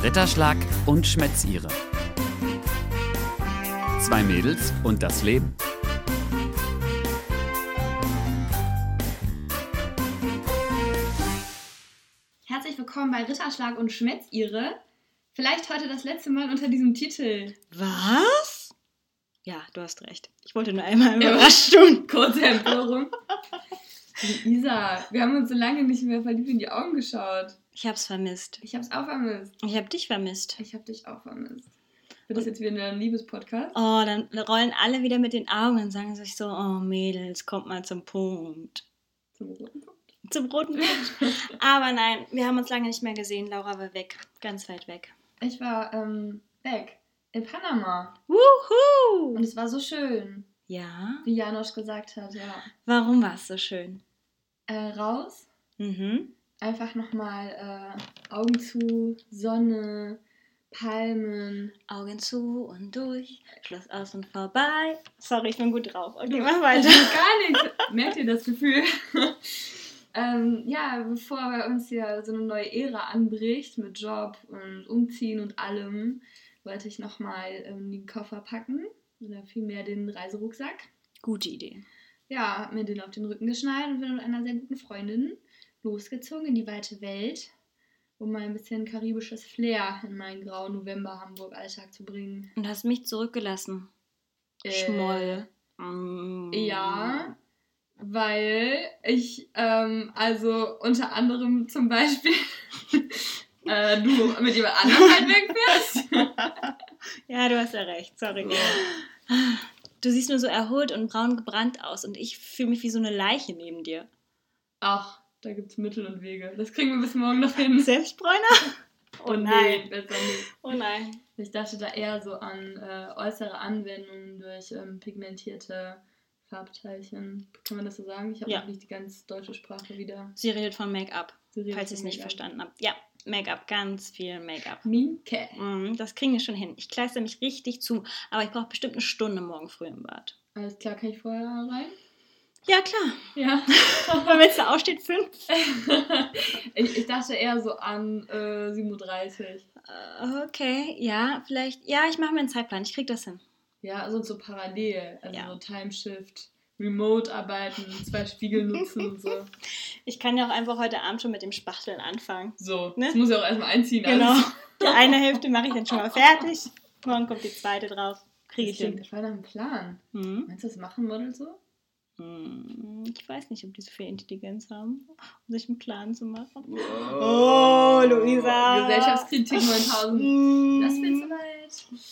Ritterschlag und Schmätzire. Zwei Mädels und das Leben. Herzlich willkommen bei Ritterschlag und Schmätzire. Vielleicht heute das letzte Mal unter diesem Titel. Was? Ja, du hast recht. Ich wollte nur einmal überrascht tun. Kurze Empörung. Isa, wir haben uns so lange nicht mehr verliebt in die Augen geschaut. Ich hab's vermisst. Ich hab's auch vermisst. Ich hab dich vermisst. Ich hab dich auch vermisst. Wird das jetzt wieder ein Liebespodcast? Oh, dann rollen alle wieder mit den Augen und sagen sich so, oh Mädels, kommt mal zum Punkt. Zum roten Punkt. Zum roten Punkt. Aber nein, wir haben uns lange nicht mehr gesehen. Laura war weg. Ganz weit weg. Ich war ähm, weg. In Panama. Wuhu! Und es war so schön. Ja? Wie Janosch gesagt hat, ja. Warum war es so schön? Äh, raus. Mhm. Einfach nochmal äh, Augen zu, Sonne, Palmen. Augen zu und durch, Schloss aus und vorbei. Sorry, ich bin gut drauf. Okay, mach weiter. Also gar nichts. Merkt ihr das Gefühl? ähm, ja, bevor bei uns hier so eine neue Ära anbricht mit Job und Umziehen und allem, wollte ich nochmal ähm, den Koffer packen oder vielmehr den Reiserucksack. Gute Idee. Ja, hab mir den auf den Rücken geschnallt und bin mit einer sehr guten Freundin losgezogen in die weite Welt, um mal ein bisschen karibisches Flair in meinen grauen November-Hamburg-Alltag zu bringen. Und hast mich zurückgelassen. Schmoll. Mm. Äh, Ja, weil ich, ähm, also unter anderem zum Beispiel, äh, du mit jemand anderem halt wegfährst. Ja, du hast ja recht. Sorry. Du siehst nur so erholt und braun gebrannt aus und ich fühle mich wie so eine Leiche neben dir. Ach, da gibt's Mittel und Wege. Das kriegen wir bis morgen noch hin. Selbstbräuner? Oh Und nein. nee, besser nicht. Oh nein. Ich dachte da eher so an äh, äußere Anwendungen durch ähm, pigmentierte Farbteilchen. Kann man das so sagen? Ich habe Ja. nicht die ganz deutsche Sprache wieder. Sie redet von Make-up, falls ihr es nicht verstanden habt. Ja, Make-up, ganz viel Make-up. Minke. Mm, Das kriegen wir schon hin. Ich kleister mich richtig zu, aber ich brauche bestimmt eine Stunde morgen früh im Bad. Alles klar, kann ich vorher rein? Ja, klar. Ja. Wenn es da aufsteht, fünf. ich, ich dachte eher so an äh, 37. Äh, Okay, ja, vielleicht. Ja, ich mache mir einen Zeitplan. Ich krieg das hin. Ja, also so parallel. Also Ja. so Timeshift, Remote arbeiten, zwei Spiegel nutzen und so. Ich kann ja auch einfach heute Abend schon mit dem Spachteln anfangen. So, Ne? das muss ja auch erstmal einziehen. Genau. alles. Die eine Hälfte mache ich dann schon mal fertig. Morgen kommt die zweite drauf. Kriege Das ich hin. voll nach einem Plan. Hm? Meinst du, das machen Models so? Hm, Ich weiß nicht, ob die so viel Intelligenz haben, um sich einen Plan zu machen. Oh, Luisa. Gesellschaftskritik 9000. Hm. Das wird soweit.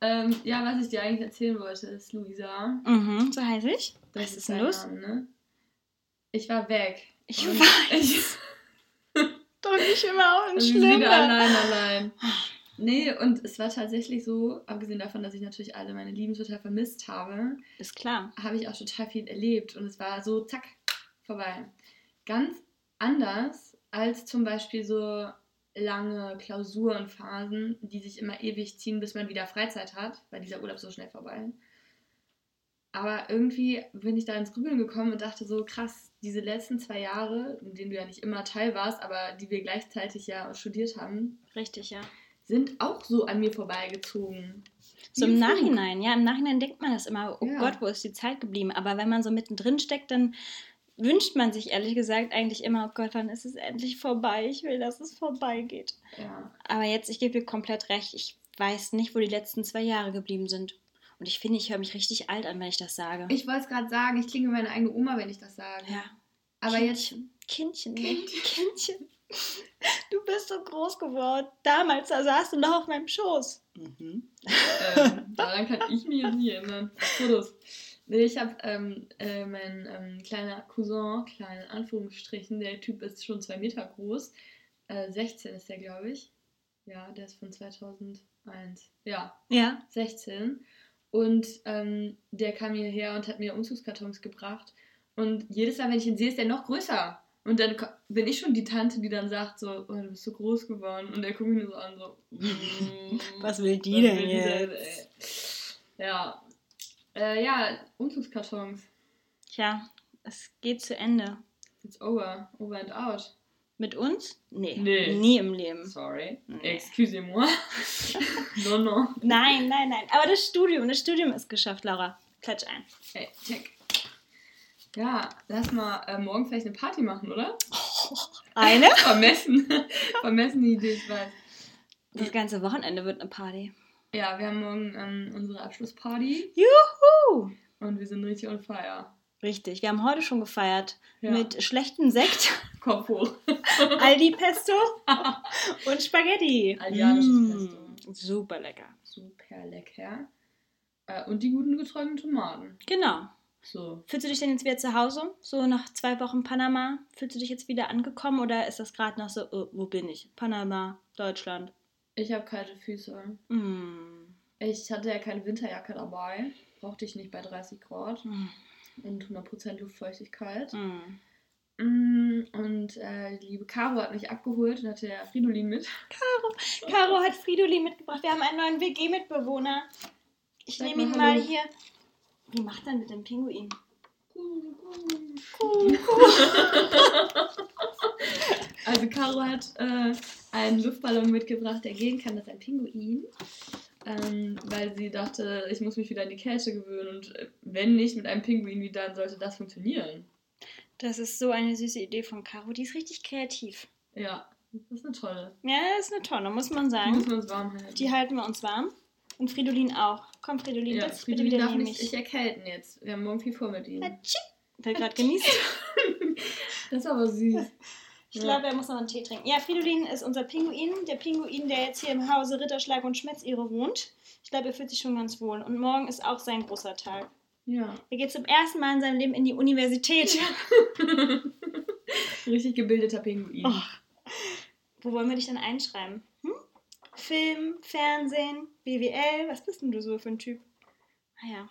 Ähm, ja, was ich dir eigentlich erzählen wollte, ist Luisa. Mhm, so heiße ich. Das Was ist denn los? Name, ne? Ich war weg. Ich weiß. Ich, Doch nicht immer auch ein Also Schlimmer. wieder allein, allein. Nee, und es war tatsächlich so, abgesehen davon, dass ich natürlich alle meine Lieben total vermisst habe, Ist klar. habe ich auch total viel erlebt und es war so zack, vorbei. Ganz anders als zum Beispiel so lange Klausurenphasen, die sich immer ewig ziehen, bis man wieder Freizeit hat, weil dieser Urlaub so schnell vorbei. Aber irgendwie bin ich da ins Grübeln gekommen und dachte so, krass, diese letzten zwei Jahre, in denen du ja nicht immer Teil warst, aber die wir gleichzeitig ja studiert haben, Richtig, ja. Sind auch so an mir vorbeigezogen. So im. Nachhinein, ja, im Nachhinein denkt man das immer, oh Ja. Gott, wo ist die Zeit geblieben? Aber wenn man so mittendrin steckt, dann wünscht man sich ehrlich gesagt eigentlich immer, oh Gott, wann ist es endlich vorbei? Ich will, dass es vorbeigeht. Ja. Aber jetzt, ich gebe dir komplett recht, ich weiß nicht, wo die letzten zwei Jahre geblieben sind. Und ich finde, ich höre mich richtig alt an, wenn ich das sage. Ich wollte es gerade sagen, ich klinge wie meine eigene Oma, wenn ich das sage. ja. Aber jetzt Kindchen, Kindchen, Kindchen. Du bist so groß geworden. Damals, da saßt du noch auf meinem Schoß. Mhm. ähm, daran kann ich mich jetzt nicht erinnern. Fotos. Nee, ich habe ähm, äh, mein ähm, kleiner Cousin, klein in Anführungsstrichen, der Typ ist schon zwei Meter groß. Äh, 16 ist der, glaube ich. Ja, der ist von 2001. Ja, Ja. 16. Und ähm, der kam hierher und hat mir Umzugskartons gebracht. Und jedes Mal, wenn ich ihn sehe, ist der noch größer. Und dann bin ich schon die Tante, die dann sagt so, oh, du bist so groß geworden. Und er guckt mich nur so an, so, mm, Was will die was denn will die jetzt? ey? Ja. Äh, ja, Umzugskartons. Tja, es geht zu Ende. It's over. Over and out. Mit uns? Nee. Nee. Nie im Leben. Sorry. Nee. Excusez-moi. no, no. Nein, nein, nein. Aber das Studium, das Studium ist geschafft, Laura. Klatsch ein. Hey, check. Ja, lass mal äh, morgen vielleicht eine Party machen, oder? Eine? Vermessen. Vermessene Idee, ich weiß. Das ganze Wochenende wird eine Party. Ja, wir haben morgen ähm, unsere Abschlussparty Juhu! und wir sind richtig on fire. Richtig, wir haben heute schon gefeiert. Ja. Mit schlechtem Sekt, Kopf hoch. Aldi Pesto und Spaghetti. Aldianisches Mm, Super lecker. Super lecker. Äh, und die guten getrockneten Tomaten. Genau. So. Fühlst du dich denn jetzt wieder zu Hause? So nach zwei Wochen Panama? Fühlst du dich jetzt wieder angekommen oder ist das gerade noch so, oh, wo bin ich? Panama, Deutschland. Ich habe kalte Füße. Mm. Ich hatte ja keine Winterjacke dabei. Brauchte ich nicht bei 30 Grad Mm. und 100% Luftfeuchtigkeit. Mm. Mm, Und äh, die liebe Caro hat mich abgeholt und hatte ja Fridolin mit. Caro hat Fridolin mitgebracht. Wir haben einen neuen WG-Mitbewohner. Ich Sag nehme ihn mal hier. Wie macht er mit dem Pinguin? Also Caro hat äh, einen Luftballon mitgebracht, der gehen kann. Das ist ein Pinguin. Ähm, weil sie dachte, ich muss mich wieder an die Kälte gewöhnen. Und äh, wenn nicht mit einem Pinguin, wie dann sollte das funktionieren? Das ist so eine süße Idee von Caro. Die ist richtig kreativ. Ja, das ist eine tolle. Ja, das ist eine Tonne, muss man Die sagen. müssen wir uns warm halten. Die halten wir uns warm. Und Fridolin auch. Komm, Fridolin, ja, setz dich bitte Fridolin wieder darf nicht sich erkälten jetzt. Wir haben morgen viel vor mit ihm. Hatschi. Der gerade genießt. Das ist aber süß. Ich Ja. glaube, er muss noch einen Tee trinken. Ja, Fridolin ist unser Pinguin. Der Pinguin, der jetzt hier im Hause Ritterschlag und Schmetzire wohnt. Ich glaube, er fühlt sich schon ganz wohl. Und morgen ist auch sein großer Tag. Ja. Er geht zum ersten Mal in seinem Leben in die Universität. Richtig gebildeter Pinguin. Oh. Wo wollen wir dich dann einschreiben? Film, Fernsehen, BWL? Was bist denn du so für ein Typ? Naja,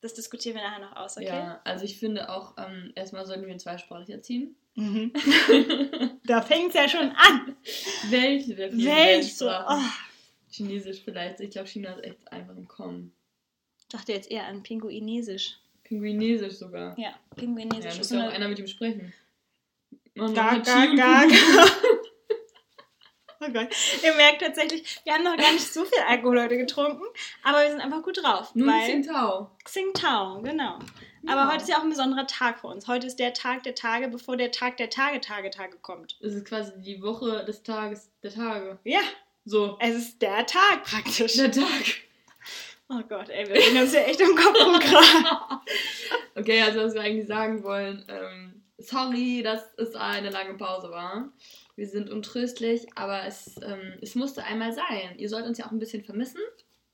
das diskutieren wir nachher noch aus, okay? Ja, also ich finde auch, ähm, erstmal sollten wir ihn zweisprachig erziehen. Mhm. da fängt es ja schon an. Welche der vielen Welch so. Weltsprachen? Oh. Chinesisch vielleicht. Ich glaube, China ist echt einfach im Kommen. Ich dachte jetzt eher an Pinguinesisch. Pinguinesisch sogar. Ja, Ja, Pinguinesisch muss ist so ja auch eine... einer mit ihm sprechen. Man gar, Kuchen. gar. Oh Gott. Ihr merkt tatsächlich, wir haben noch gar nicht so viel Alkohol heute getrunken, aber wir sind einfach gut drauf. Nun weil Tsingtao. Xingtao, genau. Ja. Aber heute ist ja auch ein besonderer Tag für uns. Heute ist der Tag der Tage, bevor der Tag der Tage, Tage, Tage kommt. Es ist quasi die Woche des Tages der Tage. Ja, So. es ist der Tag praktisch. Der Tag. Oh Gott, ey, wir reden uns ja echt um Kopf und Kragen. Okay, also was wir eigentlich sagen wollen, ähm, sorry, dass es eine lange Pause war. Wir sind untröstlich, aber es, ähm, es musste einmal sein. Ihr sollt uns ja auch ein bisschen vermissen,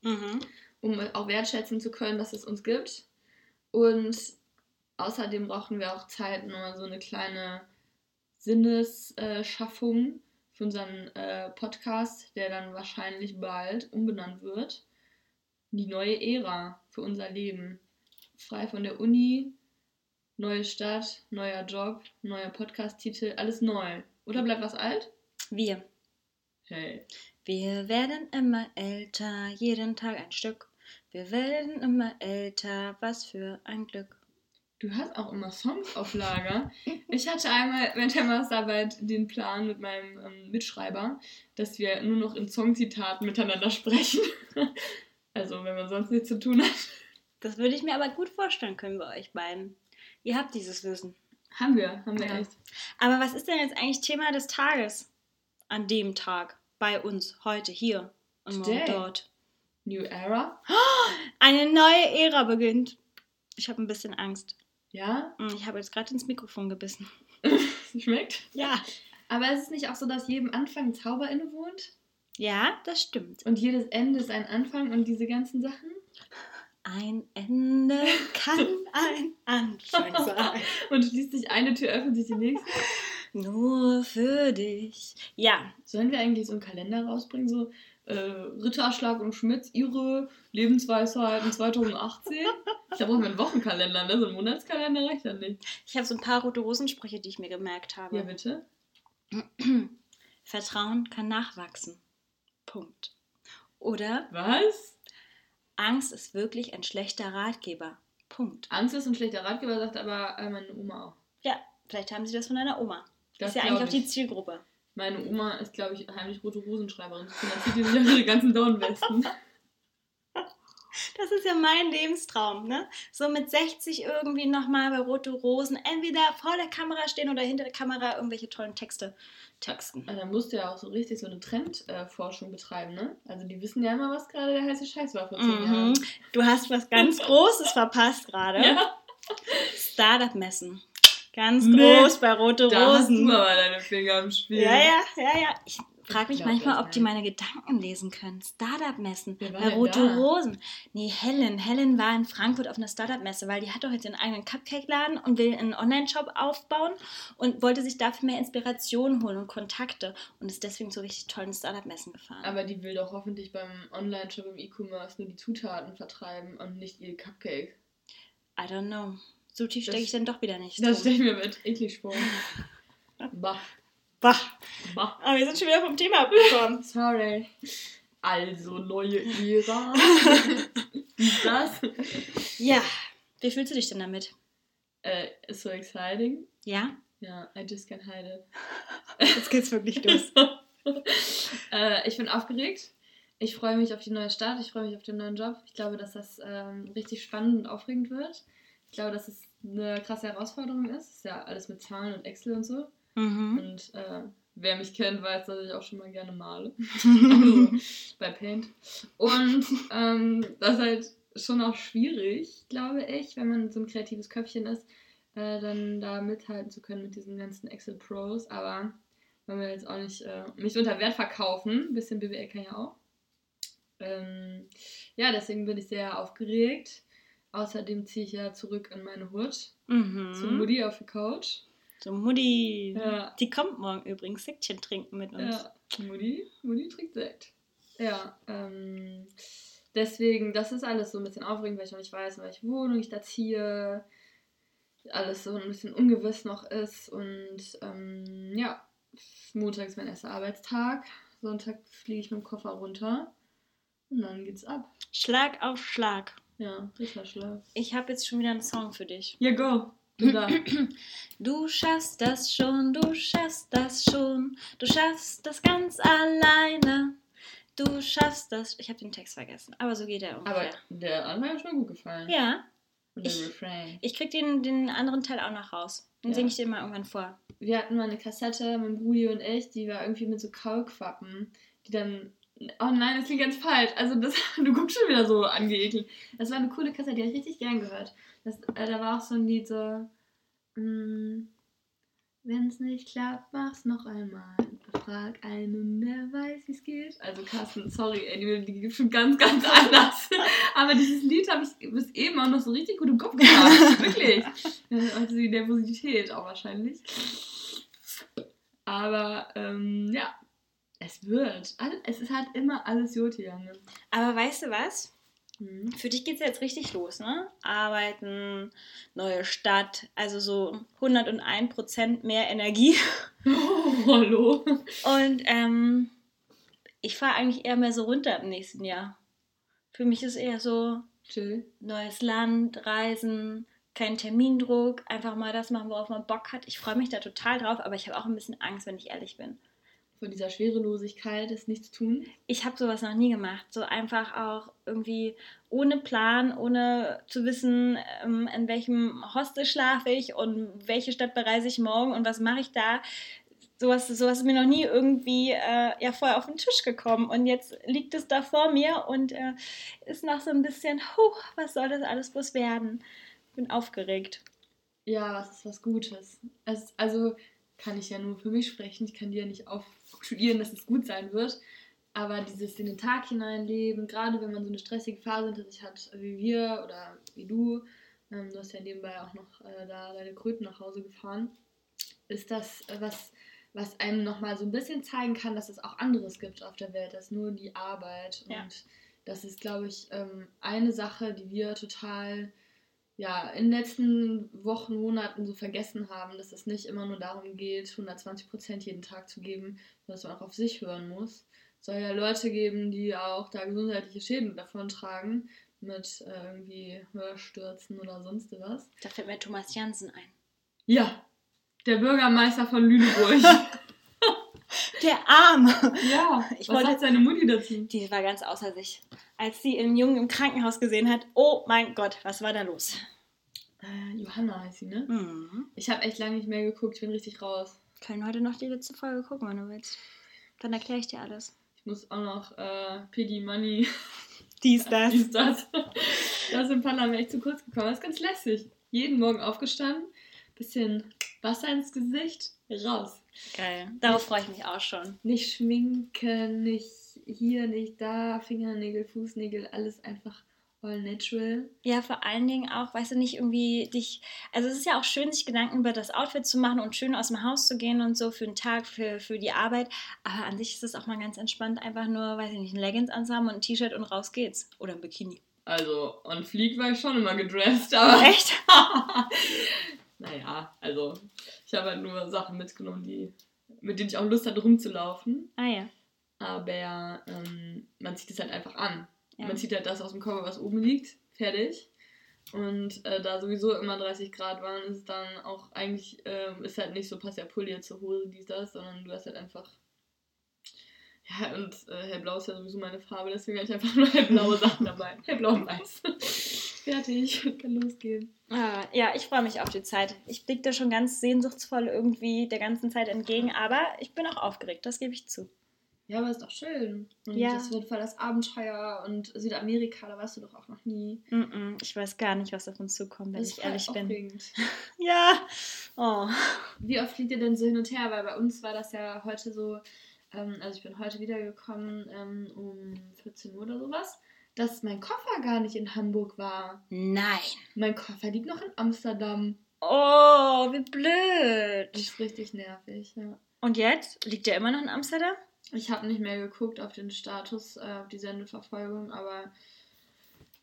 Mhm. um auch wertschätzen zu können, dass es uns gibt. Und außerdem brauchen wir auch Zeit, nur so eine kleine Sinnesschaffung für unseren äh, Podcast, der dann wahrscheinlich bald umbenannt wird. Die neue Ära für unser Leben. Frei von der Uni, neue Stadt, neuer Job, neuer Podcast-Titel, alles neu. Oder bleibt was alt? Wir. Hey. Wir werden immer älter, jeden Tag ein Stück. Wir werden immer älter, was für ein Glück. Du hast auch immer Songs auf Lager. Ich hatte einmal während der Masterarbeit den Plan mit meinem ähm, Mitschreiber, dass wir nur noch in Songzitaten miteinander sprechen. Also, wenn man sonst nichts zu tun hat. Das würde ich mir aber gut vorstellen können bei euch beiden. Ihr habt dieses Wissen. Haben wir, haben wir Ja. echt. Aber was ist denn jetzt eigentlich Thema des Tages an dem Tag bei uns heute hier und Today. dort? New Era? Eine neue Ära beginnt. Ich habe ein bisschen Angst. Ja, Mm, Ich habe jetzt gerade ins Mikrofon gebissen. schmeckt. Ja. Aber ist es nicht auch so, dass jedem Anfang ein Zauber innewohnt? Ja, das stimmt. Und jedes Ende ist ein Anfang und diese ganzen Sachen? Ein Ende kann ein Anfang sein. Und schließt sich eine Tür, öffnet sich die nächste. Nur für dich. Ja, Sollen wir eigentlich so einen Kalender rausbringen, so äh, Ritterschlag und Schmitz, ihre Lebensweisheiten 2018? Ich brauche einen Wochenkalender, ne? So ein Monatskalender reicht ja nicht. ich habe so ein paar rote Rosensprüche, die ich mir gemerkt habe. Ja, bitte. Vertrauen kann nachwachsen. Punkt. Oder Was? Angst ist wirklich ein schlechter Ratgeber. Punkt. Angst ist ein schlechter Ratgeber, sagt aber äh, meine Oma auch. Ja, vielleicht haben sie das von deiner Oma. Das ist ja eigentlich auch die. Zielgruppe. Meine Oma ist, glaube ich, heimlich rote Rosenschreiberin. Dann zieht die sich auch ihre ganzen Downwesten. Das ist ja mein Lebenstraum, ne? So mit 60 irgendwie nochmal bei Rote Rosen entweder vor der Kamera stehen oder hinter der Kamera irgendwelche tollen Texte texten. Da musst du ja auch so richtig so eine Trendforschung betreiben, ne? Also die wissen ja immer, was gerade der heiße Scheiß war vor zehn Jahren. Mhm. Du hast was ganz Großes verpasst gerade. Ja, Startup-Messen. Ganz groß bei Rote da hast Rosen. du aber deine Finger im Spiel. Ja, ja, ja, ja. Ich frage mich manchmal, ob die meine Gedanken lesen können. Startup-Messen. Bei Rote da? Rosen. Nee, Helen. Helen war in Frankfurt auf einer Startup-Messe, weil die hat doch jetzt ihren eigenen Cupcake-Laden und will einen Online-Shop aufbauen und wollte sich dafür mehr Inspiration holen und Kontakte und ist deswegen so richtig toll in Startup-Messen gefahren. Aber die will doch hoffentlich beim Online-Shop im E-Commerce nur die Zutaten vertreiben und nicht ihr Cupcake. I don't know. So tief stecke ich dann doch wieder nicht. Das stelle ich mir mit eklig vor. bah, Bah. bah. Aber wir sind schon wieder vom Thema abgekommen. Sorry. Also, neue Ära. Ist das? ja. Wie fühlst du dich denn damit? Äh, ist so exciting. Ja? Ja, I just can't hide Jetzt geht's wirklich it. äh, ich bin aufgeregt. Ich freue mich auf die neue Stadt. Ich freue mich auf den neuen Job. Ich glaube, dass das ähm, richtig spannend und aufregend wird. Ich glaube, dass es eine krasse Herausforderung ist. Ist ja alles mit Zahlen und Excel und so. Mhm. Und äh, wer mich kennt, weiß, dass ich auch schon mal gerne male. also bei Paint. Und ähm, das ist halt schon auch schwierig, glaube ich, wenn man so ein kreatives Köpfchen ist, äh, dann da mithalten zu können mit diesen ganzen Excel Pros. Aber wenn wir jetzt auch nicht äh, mich unter Wert verkaufen, ein bisschen BWL kann ja auch. Ähm, ja, deswegen bin ich sehr aufgeregt. Außerdem ziehe ich ja zurück in meine Hut Mhm. zu Mutti auf die Couch. So Mutti. Ja. Die kommt morgen übrigens Säckchen trinken mit uns. Ja, Mutti, Mutti trinkt Sekt. Ja, ähm, deswegen, das ist alles so ein bisschen aufregend, weil ich noch nicht weiß, in welche Wohnung ich da ziehe. Alles so ein bisschen ungewiss noch ist. Und ähm, ja, Montag ist mein erster Arbeitstag. Sonntag fliege ich mit dem Koffer runter. Und dann geht's ab. Schlag auf Schlag. Ja, Ritterschlag. Ich habe jetzt schon wieder einen Song für dich. Ja, go. Du da. Du schaffst das schon, du schaffst das schon. Du schaffst das ganz alleine. Du schaffst das. Ich habe den Text vergessen, aber so geht er Aber ungefähr. der andere hat mir schon gut gefallen. ja, der ich- Refrain. ich krieg den, den anderen Teil auch noch raus. Den Ja. singe ich dir mal irgendwann vor. wir hatten mal eine Kassette, mein Brudi und ich, die war irgendwie mit so Kaulquappen, die dann. Oh nein, das klingt ganz falsch. Also das, du guckst schon wieder so angeekelt. Das war eine coole Kassette, die habe ich richtig gern gehört. Das, äh, da war auch so ein Lied so. Wenn es nicht klappt, mach's noch einmal. Frag einen, der weiß, wie es geht. Also Carsten, sorry, ey, die, die gibt schon ganz, ganz anders. Aber dieses Lied habe ich bis eben auch noch so richtig gut im Kopf gehabt. Wirklich. Also die Nervosität auch wahrscheinlich. Aber ähm, ja, es wird. Es ist halt immer alles Joti, Junge. Aber weißt du was? Hm. Für dich geht's jetzt richtig los, ne? Arbeiten, neue Stadt, also so 101% mehr Energie. Oh, hallo. Und ähm, ich fahre eigentlich eher mehr so runter im nächsten Jahr. Für mich ist eher so Chill. neues Land, Reisen, kein Termindruck, einfach mal das machen, worauf man Bock hat. Ich freue mich da total drauf, aber ich habe auch ein bisschen Angst, wenn ich ehrlich bin. Von dieser Schwerelosigkeit ist nichts tun. Ich habe sowas noch nie gemacht. So einfach auch irgendwie ohne Plan, ohne zu wissen, ähm, in welchem Hostel schlafe ich und welche Stadt bereise ich morgen und was mache ich da. Sowas, sowas ist mir noch nie irgendwie äh, ja, vorher auf den Tisch gekommen. Und jetzt liegt es da vor mir und äh, ist noch so ein bisschen, huh, was soll das alles bloß werden? Bin aufgeregt. Ja, was ist was Gutes. Es, also kann ich ja nur für mich sprechen. Ich kann dir ja nicht aufstudieren, dass es gut sein wird. Aber dieses in den Tag hineinleben, gerade wenn man so eine stressige Phase hinter sich hat, wie wir oder wie du, ähm, du hast ja nebenbei auch noch äh, da deine Kröten nach Hause gefahren, ist das äh, was, was einem nochmal so ein bisschen zeigen kann, dass es auch anderes gibt auf der Welt, als nur die Arbeit. Ja. Und das ist, glaube ich, ähm, eine Sache, die wir total ja, in den letzten Wochen, Monaten so vergessen haben, dass es nicht immer nur darum geht, 120 Prozent jeden Tag zu geben, sondern dass man auch auf sich hören muss. Es soll ja Leute geben, die auch da gesundheitliche Schäden davon tragen, mit äh, irgendwie Hörstürzen oder sonst was. Da fällt mir Thomas Jansen ein. Ja, der Bürgermeister von Lüneburg. Der Arme. ja, Ich was wollte- sagt seine Mutti dazu? Die war ganz außer sich. Als sie den Jungen im Krankenhaus gesehen hat, oh mein Gott, was war da los? Äh, Johanna heißt sie, ne? Mhm. Ich habe echt lange nicht mehr geguckt, ich bin richtig raus. Können heute noch die letzte Folge gucken, wenn du willst. Dann erkläre ich dir alles. Ich muss auch noch äh, Piggy Money, Dies, das. dies, das. Da ist im Parlament echt zu kurz gekommen. Das ist ganz lässig. Jeden Morgen aufgestanden, bisschen Wasser ins Gesicht, raus. Geil. Darauf freue ich mich auch schon. Nicht schminken, nicht hier, nicht da, Fingernägel, Fußnägel, alles einfach all natural. Ja, vor allen Dingen auch, weißt du, nicht irgendwie dich. Also, es ist ja auch schön, sich Gedanken über das Outfit zu machen und schön aus dem Haus zu gehen und so für den Tag, für, für die Arbeit. Aber an sich ist es auch mal ganz entspannt, einfach nur, weiß ich nicht, ein Leggings anzuhaben und ein T-Shirt und raus geht's. Oder ein Bikini. Also, on Fleek war ich schon immer gedressed, aber. Echt? naja, also, ich habe halt nur Sachen mitgenommen, die, mit denen ich auch Lust hatte, rumzulaufen. Ah ja. Aber ähm, man zieht es halt einfach an. ja. Man zieht halt das aus dem Koffer, was oben liegt, fertig. Und äh, da sowieso immer 30 Grad waren, ist es dann auch eigentlich, ähm, ist halt nicht so, passt der Pulli jetzt zur Hose, dies, das, sondern du hast halt einfach. Ja, und äh, hellblau ist ja sowieso meine Farbe, deswegen habe ich einfach nur hellblaue Sachen dabei. Hellblau und weiß. Fertig, kann losgehen. Ah, ja, ich freue mich auf die Zeit. Ich blicke da schon ganz sehnsuchtsvoll irgendwie der ganzen Zeit entgegen, aber ich bin auch aufgeregt, das gebe ich zu. Ja, aber ist doch schön. Und Ja. das wird voll das Abenteuer und Südamerika, da warst du doch auch noch nie. Mm-mm, ich weiß gar nicht, was auf uns zukommt, wenn ich ehrlich bin. Ja. Oh. Wie oft fliegt ihr denn so hin und her? Weil bei uns war das ja heute so, ähm, also ich bin heute wiedergekommen ähm, um 14 Uhr oder sowas, dass mein Koffer gar nicht in Hamburg war. Nein. Mein Koffer liegt noch in Amsterdam. Oh, wie blöd. Das ist richtig nervig, ja. Und jetzt? Liegt der immer noch in Amsterdam? Ich habe nicht mehr geguckt auf den Status, äh, auf die Sendeverfolgung, aber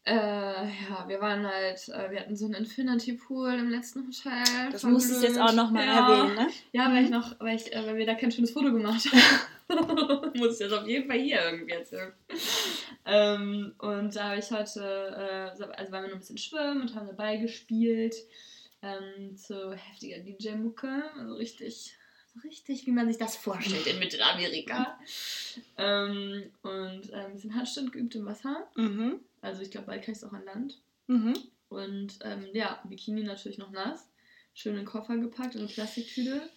äh, ja, wir waren halt, äh, wir hatten so einen Infinity Pool im letzten Hotel. Das Voll musst du jetzt auch nochmal ja. erwähnen, ne? Ja, weil ich noch, weil, ich, äh, weil wir da kein schönes Foto gemacht haben. Muss ich das auf jeden Fall hier irgendwie erzählen. ähm, und da habe ich heute, äh, so- also waren wir noch ein bisschen schwimmen und haben dabei gespielt. Ähm, zu heftiger DJ-Mucke. Also richtig, so richtig, wie man sich das vorstellt in Mittelamerika. ähm, und äh, ein bisschen Handstand geübt im Wasser. Mhm. Also ich glaube, bald kann ich es auch an Land. Mhm. Und ähm, ja, Bikini natürlich noch nass. Schön in den Koffer gepackt, in eine Plastiktüte.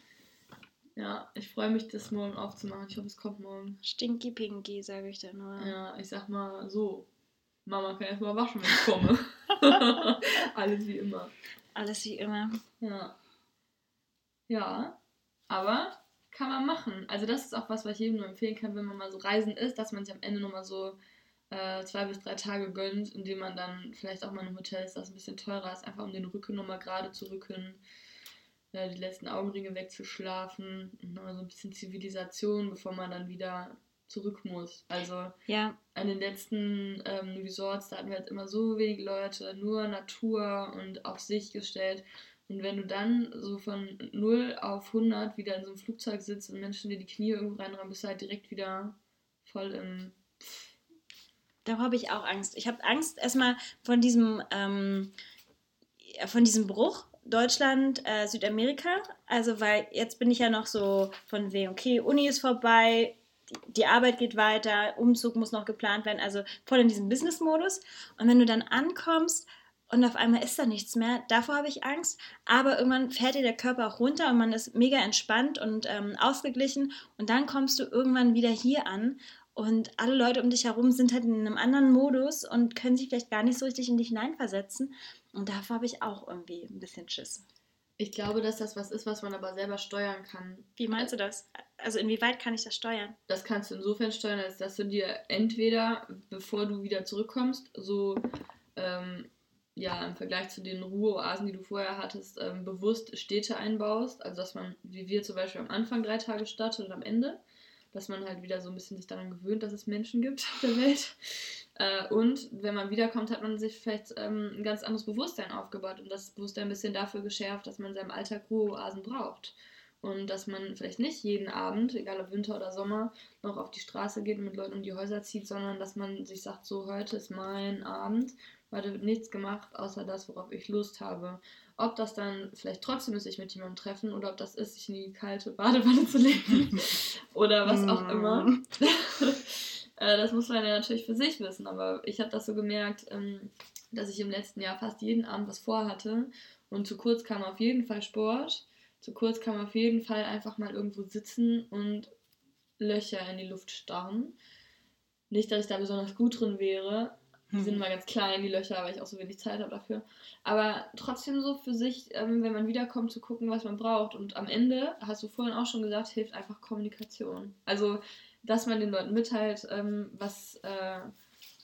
Ja, ich freue mich, das morgen aufzumachen. Ich hoffe, es kommt morgen. Stinky Pinky, sage ich dann nur. Ja, ich sag mal so. Mama kann erst mal waschen, wenn ich komme. Alles wie immer. Alles wie immer. Ja. Ja, aber kann man machen. Also das ist auch was, was ich jedem nur empfehlen kann, wenn man mal so reisen ist, dass man sich am Ende nochmal so äh, zwei bis drei Tage gönnt, indem man dann vielleicht auch mal in einem Hotel ist, das ein bisschen teurer ist, einfach um den Rücken nochmal gerade zu rücken, äh, die letzten Augenringe wegzuschlafen und nochmal so ein bisschen Zivilisation, bevor man dann wieder zurück muss. Also Ja, an den letzten ähm, Resorts, da hatten wir halt immer so wenig Leute, nur Natur und auf sich gestellt. Und wenn du dann so von 0 auf 100 wieder in so einem Flugzeug sitzt und Menschen dir die Knie irgendwo reinrammen, bist du halt direkt wieder voll im. Davor habe ich auch Angst. Ich habe Angst erstmal von diesem, ähm, ja, von diesem Bruch Deutschland, äh, Südamerika. Also, weil jetzt bin ich ja noch so von wegen, okay, Uni ist vorbei, die, die Arbeit geht weiter, Umzug muss noch geplant werden, also voll in diesem Business-Modus. Und wenn du dann ankommst und auf einmal ist da nichts mehr, davor habe ich Angst. Aber irgendwann fährt dir der Körper auch runter und man ist mega entspannt und ähm, ausgeglichen. Und dann kommst du irgendwann wieder hier an und alle Leute um dich herum sind halt in einem anderen Modus und können sich vielleicht gar nicht so richtig in dich hineinversetzen. Und davor habe ich auch irgendwie ein bisschen Schiss. Ich glaube, dass das was ist, was man aber selber steuern kann. Wie meinst du das? Also inwieweit kann ich das steuern? Das kannst du insofern steuern, als dass du dir entweder, bevor du wieder zurückkommst, so ähm, ja im Vergleich zu den Ruheoasen, die du vorher hattest, ähm, bewusst Städte einbaust. Also dass man, wie wir zum Beispiel am Anfang drei Tage startet und am Ende, dass man halt wieder so ein bisschen sich daran gewöhnt, dass es Menschen gibt auf der Welt. Äh, und wenn man wiederkommt, hat man sich vielleicht ähm, ein ganz anderes Bewusstsein aufgebaut und das Bewusstsein ein bisschen dafür geschärft, dass man in seinem Alltag Ruheoasen braucht. Und dass man vielleicht nicht jeden Abend, egal ob Winter oder Sommer, noch auf die Straße geht und mit Leuten um die Häuser zieht, sondern dass man sich sagt, so heute ist mein Abend, Wird nichts gemacht, außer das, worauf ich Lust habe. Ob das dann vielleicht trotzdem ist, sich mit jemandem treffen oder ob das ist, sich in die kalte Badewanne zu legen oder was auch immer. Mm. Äh, das muss man ja natürlich für sich wissen, aber ich habe das so gemerkt, ähm, dass ich im letzten Jahr fast jeden Abend was vorhatte und zu kurz kam auf jeden Fall Sport, zu kurz kam auf jeden Fall einfach mal irgendwo sitzen und Löcher in die Luft starren. Nicht, dass ich da besonders gut drin wäre. Die sind Hm. immer ganz klein, die Löcher, weil ich auch so wenig Zeit habe dafür. Aber trotzdem so für sich, ähm, wenn man wiederkommt, zu gucken, was man braucht. Und am Ende, hast du vorhin auch schon gesagt, hilft einfach Kommunikation. Also, dass man den Leuten mitteilt, ähm, was, äh,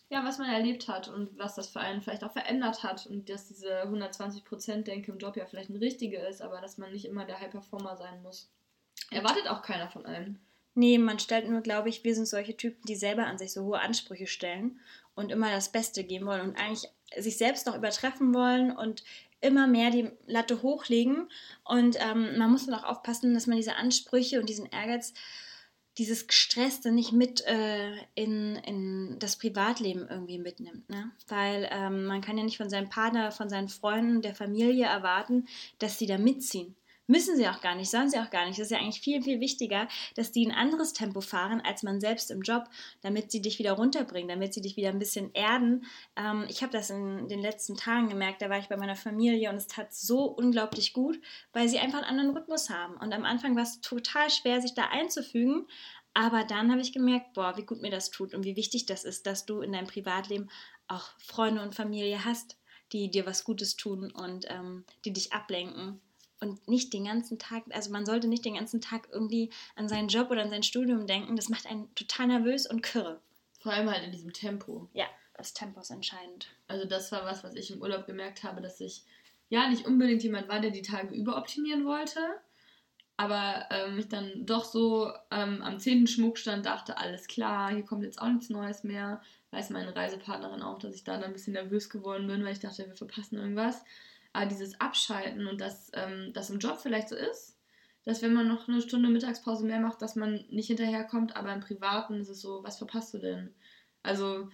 ja, was man erlebt hat und was das für einen vielleicht auch verändert hat. Und dass diese 120%-Denke im Job ja vielleicht eine richtige ist, aber dass man nicht immer der High-Performer sein muss. Erwartet auch keiner von einem. Nee, man stellt nur, glaube ich, wir sind solche Typen, die selber an sich so hohe Ansprüche stellen und immer das Beste geben wollen und eigentlich sich selbst noch übertreffen wollen und immer mehr die Latte hochlegen. Und ähm, man muss dann auch aufpassen, dass man diese Ansprüche und diesen Ehrgeiz, dieses Gestresste nicht mit äh, in, in das Privatleben irgendwie mitnimmt. Ne? Weil ähm, man kann ja nicht von seinem Partner, von seinen Freunden, der Familie erwarten, dass sie da mitziehen. Müssen sie auch gar nicht, sollen sie auch gar nicht. Das ist ja eigentlich viel, viel wichtiger, dass die ein anderes Tempo fahren als man selbst im Job, damit sie dich wieder runterbringen, damit sie dich wieder ein bisschen erden. Ähm, ich habe das in den letzten Tagen gemerkt, da war ich bei meiner Familie und es tat so unglaublich gut, weil sie einfach einen anderen Rhythmus haben. Und am Anfang war es total schwer, sich da einzufügen. Aber dann habe ich gemerkt, boah, wie gut mir das tut und wie wichtig das ist, dass du in deinem Privatleben auch Freunde und Familie hast, die dir was Gutes tun und ähm, die dich ablenken und nicht den ganzen Tag, also man sollte nicht den ganzen Tag irgendwie an seinen Job oder an sein Studium denken. Das macht einen total nervös und kirre. Vor allem halt in diesem Tempo. Ja, das Tempo ist entscheidend. Also das war was, was ich im Urlaub gemerkt habe, dass ich ja nicht unbedingt jemand war, der die Tage überoptimieren wollte, aber ähm, ich dann doch so ähm, am zehnten Schmuck stand, dachte, alles klar, hier kommt jetzt auch nichts Neues mehr. Weiß meine Reisepartnerin auch, dass ich da dann ein bisschen nervös geworden bin, weil ich dachte, wir verpassen irgendwas. Aber dieses Abschalten und dass ähm, das im Job vielleicht so ist, dass wenn man noch eine Stunde Mittagspause mehr macht, dass man nicht hinterherkommt, aber im Privaten ist es so, was verpasst du denn? Also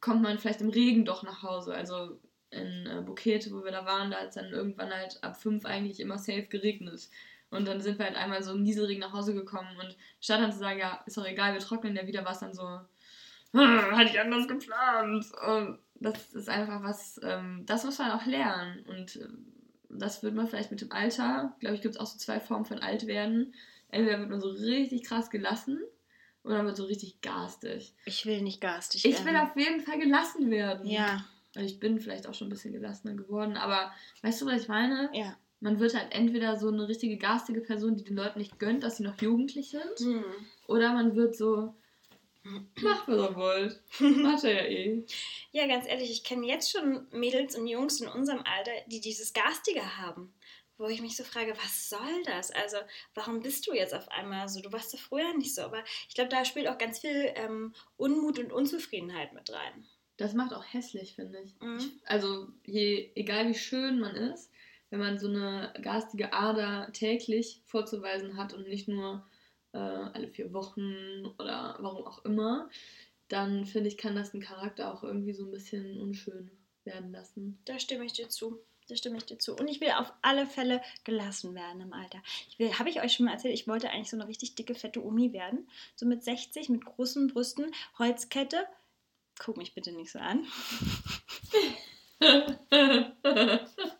kommt man vielleicht im Regen doch nach Hause. Also in äh, Bukete, wo wir da waren, da hat es dann irgendwann halt ab fünf eigentlich immer safe geregnet. Und dann sind wir halt einmal so im Nieselregen nach Hause gekommen und statt dann zu sagen, ja, ist doch egal, wir trocknen ja wieder, war es dann so, "Hm, hatte ich anders geplant. Und das ist einfach was, ähm, das muss man auch lernen. Und äh, das wird man vielleicht mit dem Alter, glaube ich, gibt es auch so zwei Formen von Altwerden. Entweder wird man so richtig krass gelassen oder man wird so richtig garstig. Ich will nicht garstig Ich will werden. auf jeden Fall gelassen werden. Ja, Also Ich bin vielleicht auch schon ein bisschen gelassener geworden, aber weißt du, was ich meine? ja. Man wird halt entweder so eine richtige garstige Person, die den Leuten nicht gönnt, dass sie noch jugendlich sind, oder man wird so, macht was ihr wollt. Macht er ja eh. Ja, ganz ehrlich, ich kenne jetzt schon Mädels und Jungs in unserem Alter, die dieses Garstige haben. Wo ich mich so frage, was soll das? Also, warum bist du jetzt auf einmal so? Du warst doch früher nicht so. Aber ich glaube, da spielt auch ganz viel ähm, Unmut und Unzufriedenheit mit rein. Das macht auch hässlich, finde ich. Mhm. ich. Also, je, egal wie schön man ist, wenn man so eine garstige Ader täglich vorzuweisen hat und nicht nur äh, alle vier Wochen oder warum auch immer, dann finde ich, kann das den Charakter auch irgendwie so ein bisschen unschön werden lassen. Da stimme ich dir zu. Da stimme ich dir zu. Und ich will auf alle Fälle gelassen werden im Alter. Ich habe ich euch schon mal erzählt, ich wollte eigentlich so eine richtig dicke, fette Omi werden. So mit 60, mit großen Brüsten, Holzkette. Guck mich bitte nicht so an.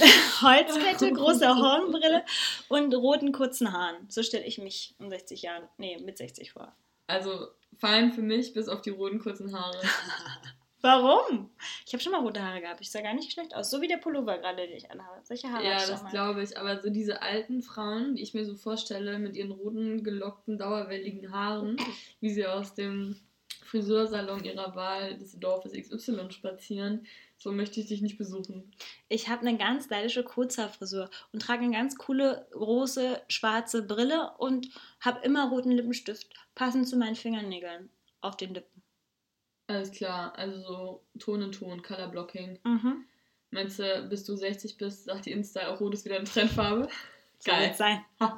Holzkette, große Hornbrille und roten kurzen Haaren. So stelle ich mich in 60 Jahren, nee, mit 60 vor. Also fein für mich, bis auf die roten kurzen Haare. Warum? Ich habe schon mal rote Haare gehabt. Ich sah gar nicht schlecht aus. So wie der Pullover gerade, den ich anhabe. Solche Haare ja, das glaube ich. Aber so diese alten Frauen, die ich mir so vorstelle, mit ihren roten, gelockten, dauerwelligen Haaren, wie sie aus dem Friseursalon ihrer Wahl des Dorfes XY spazieren, so möchte ich dich nicht besuchen. Ich habe eine ganz stylische Kurzhaarfrisur und trage eine ganz coole, große, schwarze Brille und habe immer roten Lippenstift, passend zu meinen Fingernägeln auf den Lippen. Alles klar, also so Ton in Ton, Color Blocking. Mhm. Meinst du, bis du 60 bist, sagt die Insta auch rot ist wieder eine Trendfarbe? Geil. sein.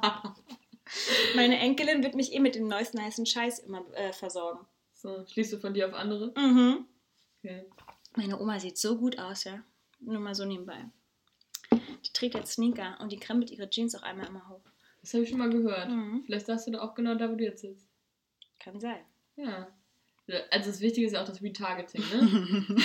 Meine Enkelin wird mich eh mit dem neuesten heißen Scheiß immer äh, versorgen. so, schließt du von dir auf andere? Mhm. Okay. Meine Oma sieht so gut aus, ja. Nur mal so nebenbei. Die trägt jetzt Sneaker und die krempelt ihre Jeans auch einmal immer hoch. Das habe ich schon mal gehört. Mhm. Vielleicht sagst du da auch genau da, wo du jetzt sitzt. Kann sein. Ja. Also das Wichtige ist ja auch das Retargeting, ne?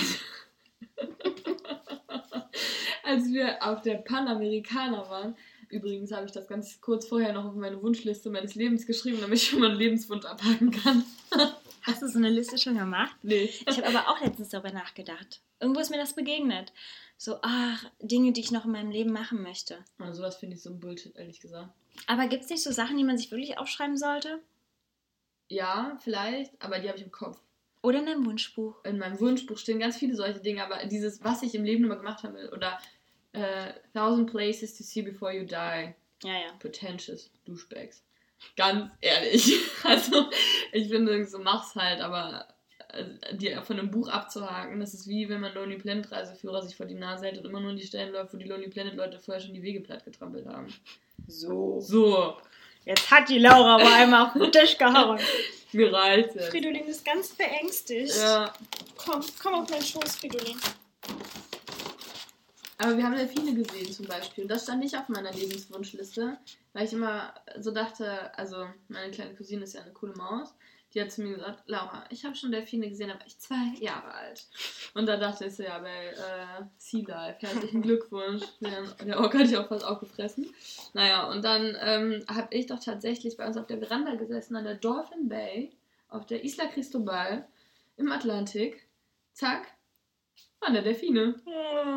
Als wir auf der Panamerikaner waren, übrigens habe ich das ganz kurz vorher noch auf meine Wunschliste meines Lebens geschrieben, damit ich schon mal einen Lebenswunsch abhaken kann. Hast du so eine Liste schon gemacht? Nee. Ich habe aber auch letztens darüber nachgedacht. Irgendwo ist mir das begegnet. So, ach, Dinge, die ich noch in meinem Leben machen möchte. Also sowas finde ich so ein Bullshit, ehrlich gesagt. Aber gibt es nicht so Sachen, die man sich wirklich aufschreiben sollte? Ja, vielleicht, aber die habe ich im Kopf. Oder in einem Wunschbuch? In meinem Wunschbuch stehen ganz viele solche Dinge, aber dieses, was ich im Leben immer gemacht habe, oder äh, Thousand Places to See Before You Die, Ja, ja. pretentious Douchebags. Ganz ehrlich. Also, ich finde, so mach's halt, aber äh, dir von einem Buch abzuhaken, das ist wie wenn man Lonely Planet Reiseführer sich vor die Nase hält und immer nur an die Stellen läuft, wo die Lonely Planet Leute vorher schon die Wege platt getrampelt haben. So. So, Jetzt hat die Laura aber einmal auf den Tisch gehauen. es. Fridolin ist ganz verängstigt. Ja, Komm, komm auf meinen Schoß, Fridolin. Aber wir haben Delfine gesehen zum Beispiel. Und das stand nicht auf meiner Lebenswunschliste, weil ich immer so dachte, also meine kleine Cousine ist ja eine coole Maus. Die hat zu mir gesagt, Laura, ich habe schon Delfine gesehen, da war ich zwei Jahre alt. Und da dachte ich so, ja, bei äh, Sea Life, herzlichen Glückwunsch. Der, Ork hatte ich auch fast aufgefressen. Naja, und dann ähm, habe ich doch tatsächlich bei uns auf der Veranda gesessen, an der Dolphin Bay, auf der Isla Cristobal im Atlantik. Zack, waren da Delfine.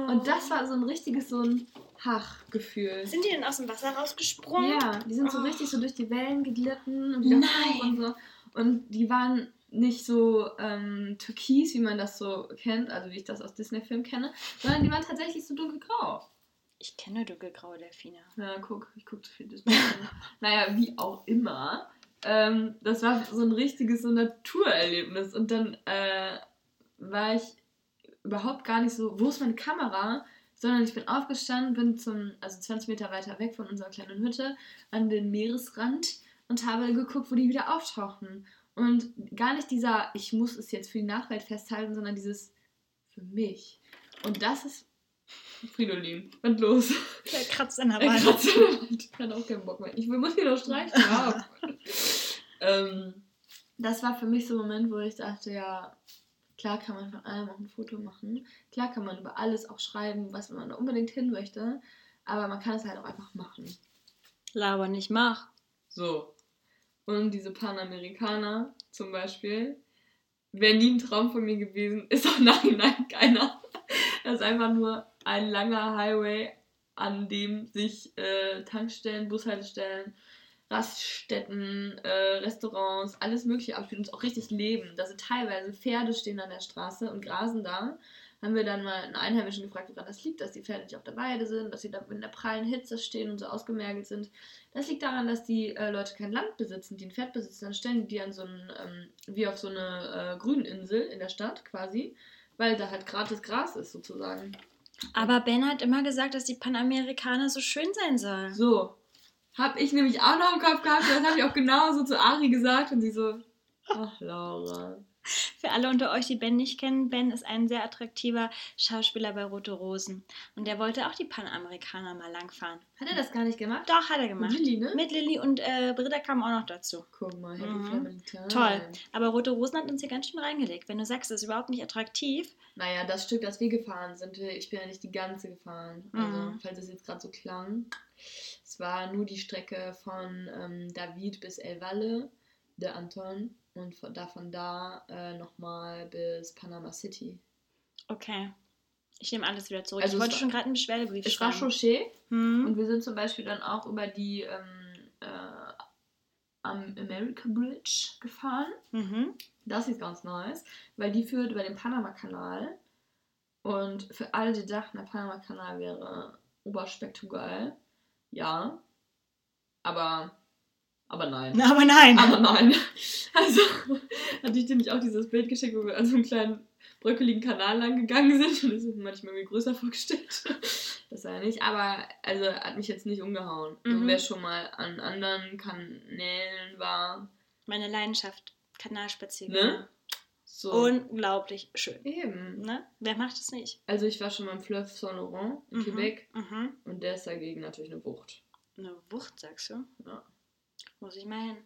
Und das war so ein richtiges, so ein Hach-Gefühl. Sind die denn aus dem Wasser rausgesprungen? Ja, die sind so Oh. richtig so durch die Wellen geglitten und wieder Nein. und so. Und die waren nicht so ähm, türkis, wie man das so kennt, also wie ich das aus Disney-Filmen kenne, sondern die waren tatsächlich so dunkelgrau. Ich kenne dunkelgraue Delfine. Na, guck, ich gucke zu viel Disney. naja, wie auch immer. Ähm, das war so ein richtiges so Naturerlebnis. Und dann äh, war ich überhaupt gar nicht so, wo ist meine Kamera? Sondern ich bin aufgestanden, bin zum, also 20 Meter weiter weg von unserer kleinen Hütte, an den Meeresrand und habe geguckt, wo die wieder auftauchten. Und gar nicht dieser, ich muss es jetzt für die Nachwelt festhalten, sondern dieses für mich. Und das ist Fridolin. Und los. Der kratzt an der Ich Wand. kann auch keinen Bock mehr. Ich muss hier noch streichen. Ja. ähm, das war für mich so ein Moment, wo ich dachte, ja, klar kann man von allem auch ein Foto machen. Klar kann man über alles auch schreiben, was man da unbedingt hin möchte. Aber man kann es halt auch einfach machen. Laber nicht, mach. So. Und diese Panamerikaner zum Beispiel, wäre nie ein Traum von mir gewesen, ist auch nachhinein keiner. Das ist einfach nur ein langer Highway, an dem sich äh, Tankstellen, Bushaltestellen, Raststätten, äh, Restaurants, alles mögliche abspielt und auch richtig leben. Da sind teilweise Pferde stehen an der Straße und grasen da. Haben wir dann mal einen Einheimischen gefragt, woran das liegt, dass die Pferde nicht auf der Weide sind, dass sie da in der prallen Hitze stehen und so ausgemergelt sind. Das liegt daran, dass die äh, Leute kein Land besitzen, die ein Pferd besitzen. Dann stellen die die an so einen, ähm, wie auf so eine äh, Grüninsel in der Stadt quasi, weil da halt gratis Gras ist sozusagen. Aber Ben hat immer gesagt, dass die Panamerikaner so schön sein sollen. So, hab ich nämlich auch noch im Kopf gehabt, das habe ich auch genauso zu Ari gesagt und sie so, ach Laura. Für alle unter euch, die Ben nicht kennen, Ben ist ein sehr attraktiver Schauspieler bei Rote Rosen. Und der wollte auch die Panamerikaner mal langfahren. Hat er das gar nicht gemacht? Doch, hat er gemacht. Mit Lilly, ne? Mit Lilly und äh, Britta kam auch noch dazu. Guck mal, Happy Mhm. Family Time. Toll. Aber Rote Rosen hat uns hier ganz schön reingelegt. Wenn du sagst, das ist überhaupt nicht attraktiv, Naja, das Stück, das wir gefahren sind, ich bin ja nicht die ganze gefahren. Also, Mhm. falls es jetzt gerade so klang. Es war nur die Strecke von ähm, David bis El Valle, der Anton. Und von da, von da äh, nochmal bis Panama City. okay. Ich nehme alles wieder zurück. Also ich es wollte war- schon gerade einen Beschwerdebrief Es war schreiben. Chauchet. Hm? Und wir sind zum Beispiel dann auch über die ähm, äh, am America Bridge gefahren. Mhm. Das ist ganz nice, weil die führt über den Panama-Kanal. Und für alle, die dachten, der Panama-Kanal wäre oberspektakulär, ja. Aber, aber nein. Na, aber nein. Aber nein. Also, hatte ich dir nicht auch dieses Bild geschickt, wo wir an so einem kleinen bröckeligen Kanal lang gegangen sind und das ist manchmal irgendwie größer vorgestellt. Das war ja nicht, aber also hat mich jetzt nicht umgehauen. Mhm. Und wer schon mal an anderen Kanälen war, Meine Leidenschaft. Kanalspaziergänge. Ne? So. unglaublich schön. Eben. Ne? Wer macht es nicht? Also ich war schon mal im Fleuve Saint-Laurent in Mhm. Quebec Mhm. und der ist dagegen natürlich eine Wucht. Eine Wucht, sagst du? Ja. Muss ich mal hin.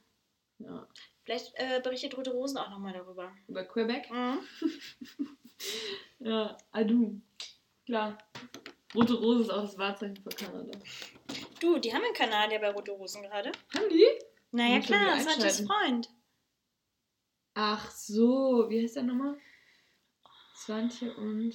ja. Vielleicht äh, berichtet Rote Rosen auch nochmal darüber. Über Quebec? Mhm. Ja, Adu. Klar. Rote Rose ist auch das Wahrzeichen für Kanada. Du, die haben einen Kanadier bei Rote Rosen gerade. Haben die? Naja, Muss klar, Santis einschalten. Freund. Ach so, wie heißt der nochmal? Swantje und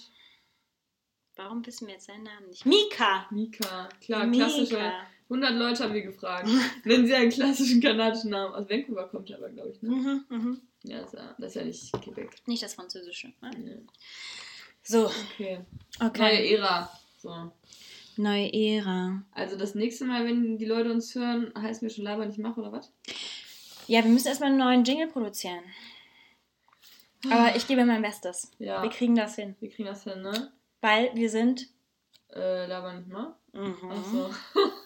Warum wissen wir jetzt seinen Namen nicht? Mika! Mika. Klar, Mika. klassische. 100 Leute haben wir gefragt. Nennen Sie einen klassischen kanadischen Namen. Aus Vancouver kommt er aber, glaube ich. Ne? Mhm, mhm. Ja, das ist ja, das ist ja nicht Quebec. Nicht das Französische. Ne? Nee. So, Okay. okay. Neue Ära. So. Neue Ära. Also das nächste Mal, wenn die Leute uns hören, heißt mir schon Laber nicht mach oder was? Ja, wir müssen erstmal einen neuen Jingle produzieren. Aber ich gebe mein Bestes. Ja, Wir kriegen das hin. wir kriegen das hin, ne? Weil wir sind. Äh, Laber nicht mach. Mhm. Ach so.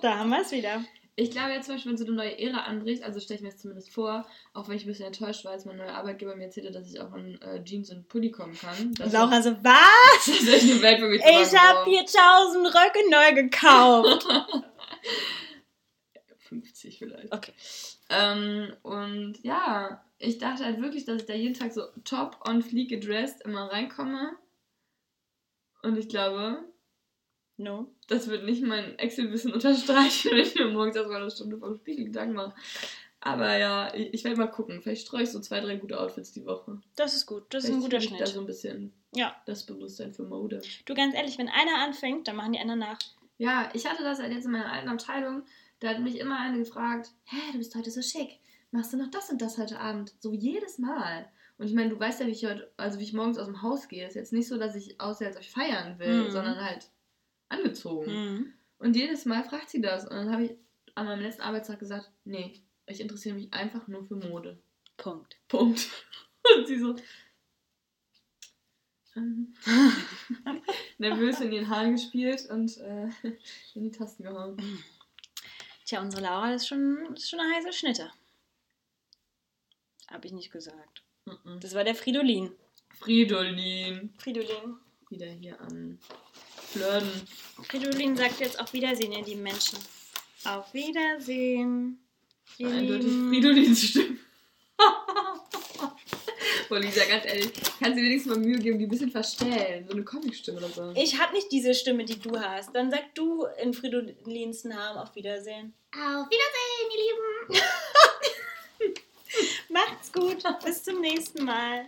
Da haben wir es wieder. Ich glaube jetzt zum Beispiel, wenn so eine neue Ära anbricht, also stelle ich mir das zumindest vor, auch wenn ich ein bisschen enttäuscht war, als mein neuer Arbeitgeber mir erzählte, dass ich auch in äh, Jeans und Pulli kommen kann. Das Laura so, was? Das ist echt eine Welt für mich. Ich habe wow. 4000 Röcke neu gekauft. 50 vielleicht. Okay. Ähm, und ja, ich dachte halt wirklich, dass ich da jeden Tag so top on fleek gedressed immer reinkomme. Und ich glaube, No. das wird nicht mein Excel-Wissen unterstreichen, wenn ich mir morgens erstmal eine Stunde vom Spiegel Gedanken mache. Aber ja, ich, werde mal gucken. Vielleicht streue ich so zwei, drei gute Outfits die Woche. Das ist gut. Das ist ein Vielleicht guter ich Da Schnitt. so ein bisschen Ja. das Bewusstsein für Mode. Du, ganz ehrlich, wenn einer anfängt, dann machen die anderen nach. Ja, ich hatte das halt jetzt in meiner alten Abteilung. Da hat mich immer eine gefragt: Hä, du bist heute so schick. Machst du noch das und das heute Abend? So jedes Mal. Und ich meine, du weißt ja, wie ich heute, also wie ich morgens aus dem Haus gehe. Ist jetzt nicht so, dass ich aussehe, als ob ich feiern will, Mhm. sondern halt angezogen. Mhm. Und jedes Mal fragt sie das. Und dann habe ich an meinem letzten Arbeitstag gesagt: Nee, ich interessiere mich einfach nur für Mode. Punkt. Punkt. Und sie so. ähm, nervös in ihren Haaren gespielt und äh, in die Tasten gehauen. Tja, unsere Laura ist schon, ist schon eine heiße Schnitte. Hab ich nicht gesagt. Mhm. Das war der Fridolin. Fridolin. Fridolin. Wieder hier am Flirten. Fridolin sagt jetzt auf Wiedersehen, ihr lieben Menschen. Auf Wiedersehen. Ihr Eindeutig. Fridolins Stimme. Boah, Lisa, ganz ehrlich, kannst du dir wenigstens mal Mühe geben, die ein bisschen verstellen? So eine Comicstimme oder so. Ich habe nicht diese Stimme, die du hast. Dann sag du in Fridolins Namen auf Wiedersehen. Auf Wiedersehen, ihr Lieben. Macht's gut. Bis zum nächsten Mal.